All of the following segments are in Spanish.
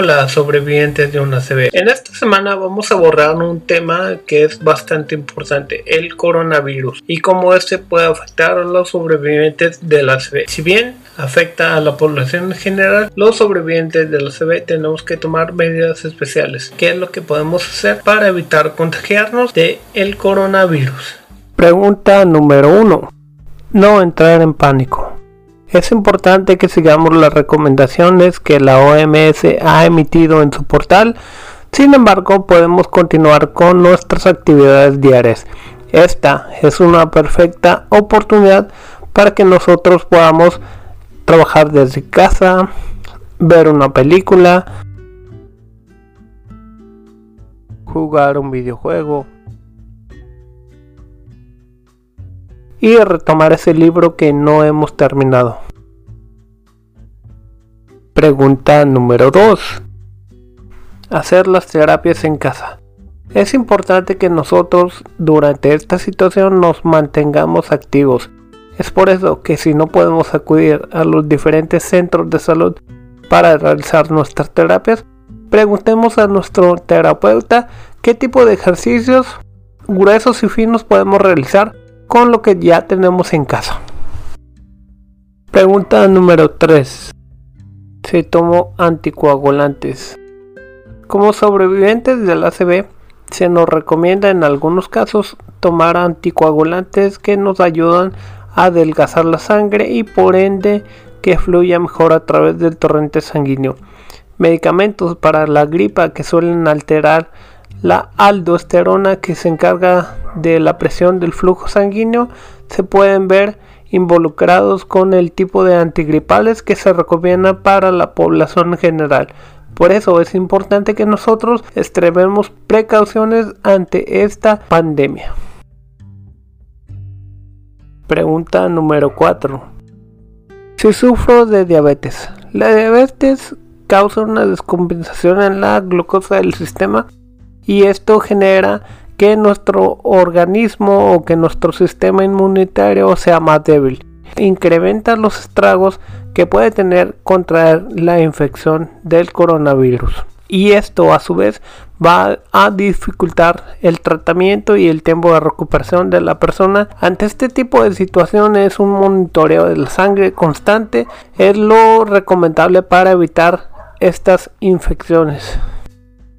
Hola sobrevivientes de una CB. En esta semana vamos a abordar un tema que es bastante importante, el coronavirus y cómo este puede afectar a los sobrevivientes de la CB. Si bien afecta a la población en general, los sobrevivientes de la CB tenemos que tomar medidas especiales. ¿Qué es lo que podemos hacer para evitar contagiarnos de el coronavirus? Pregunta número 1. No entrar en pánico. Es importante que sigamos las recomendaciones que la OMS ha emitido en su portal. Sin embargo, podemos continuar con nuestras actividades diarias. Esta es una perfecta oportunidad para que nosotros podamos trabajar desde casa, ver una película, jugar un videojuego y retomar ese libro que no hemos terminado. Pregunta número 2. Hacer las terapias en casa. Es importante que nosotros durante esta situación nos mantengamos activos. Es por eso que si no podemos acudir a los diferentes centros de salud para realizar nuestras terapias, preguntemos a nuestro terapeuta qué tipo de ejercicios gruesos y finos podemos realizar con lo que ya tenemos en casa. Pregunta número 3. Se tomó anticoagulantes. Como sobrevivientes del ACV, se nos recomienda en algunos casos tomar anticoagulantes que nos ayudan a adelgazar la sangre y por ende que fluya mejor a través del torrente sanguíneo. Medicamentos para la gripa que suelen alterar la aldosterona que se encarga de la presión del flujo sanguíneo se pueden ver involucrados con el tipo de antigripales que se recomienda para la población en general. Por eso es importante que nosotros extrememos precauciones ante esta pandemia. Pregunta número 4. Si sufro de diabetes. La diabetes causa una descompensación en la glucosa del sistema y esto genera que nuestro organismo o que nuestro sistema inmunitario sea más débil. Incrementa los estragos que puede tener contra la infección del coronavirus. Y esto a su vez va a dificultar el tratamiento y el tiempo de recuperación de la persona. Ante este tipo de situaciones, un monitoreo de la sangre constante es lo recomendable para evitar estas infecciones.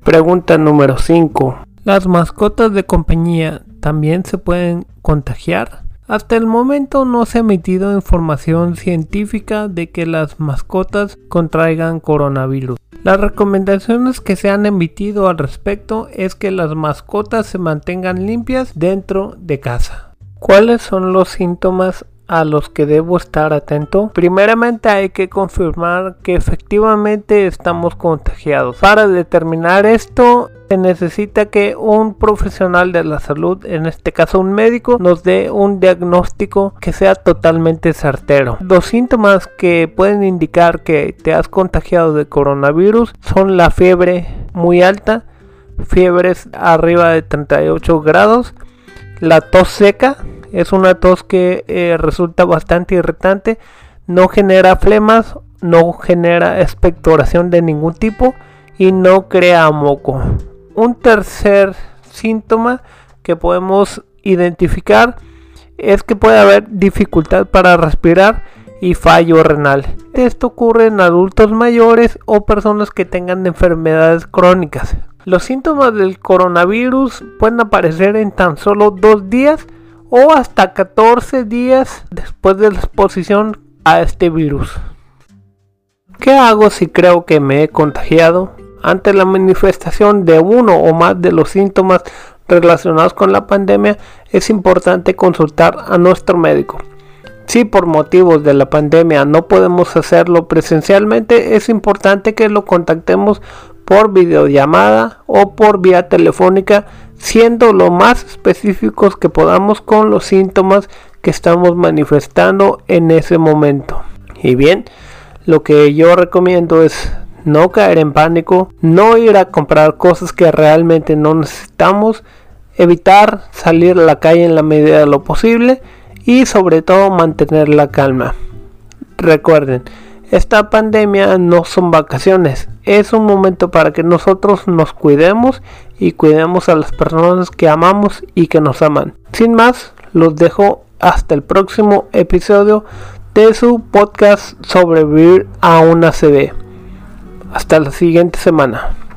Pregunta número 5. ¿Las mascotas de compañía también se pueden contagiar? Hasta el momento no se ha emitido información científica de que las mascotas contraigan coronavirus. Las recomendaciones que se han emitido al respecto es que las mascotas se mantengan limpias dentro de casa. ¿Cuáles son los síntomas a los que debo estar atento? Primeramente hay que confirmar que efectivamente estamos contagiados. Para determinar esto se necesita que un profesional de la salud, en este caso un médico, nos dé un diagnóstico que sea totalmente certero. Los síntomas que pueden indicar que te has contagiado de coronavirus son la fiebre muy alta, fiebres arriba de 38 grados, la tos seca, es una tos que eh, resulta bastante irritante, no genera flemas, no genera expectoración de ningún tipo y no crea moco. Un tercer síntoma que podemos identificar es que puede haber dificultad para respirar y fallo renal. Esto ocurre en adultos mayores o personas que tengan enfermedades crónicas. Los síntomas del coronavirus pueden aparecer en tan solo dos días o hasta 14 días después de la exposición a este virus. ¿Qué hago si creo que me he contagiado? Ante la manifestación de uno o más de los síntomas relacionados con la pandemia, es importante consultar a nuestro médico. Si por motivos de la pandemia no podemos hacerlo presencialmente, es importante que lo contactemos por videollamada o por vía telefónica siendo lo más específicos que podamos con los síntomas que estamos manifestando en ese momento. Y bien, lo que yo recomiendo es no caer en pánico, no ir a comprar cosas que realmente no necesitamos, evitar salir a la calle en la medida de lo posible y sobre todo mantener la calma. Recuerden, esta pandemia no son vacaciones, es un momento para que nosotros nos cuidemos y cuidemos a las personas que amamos y que nos aman. Sin más, los dejo hasta el próximo episodio de su podcast Sobrevivir a una CB. Hasta la siguiente semana.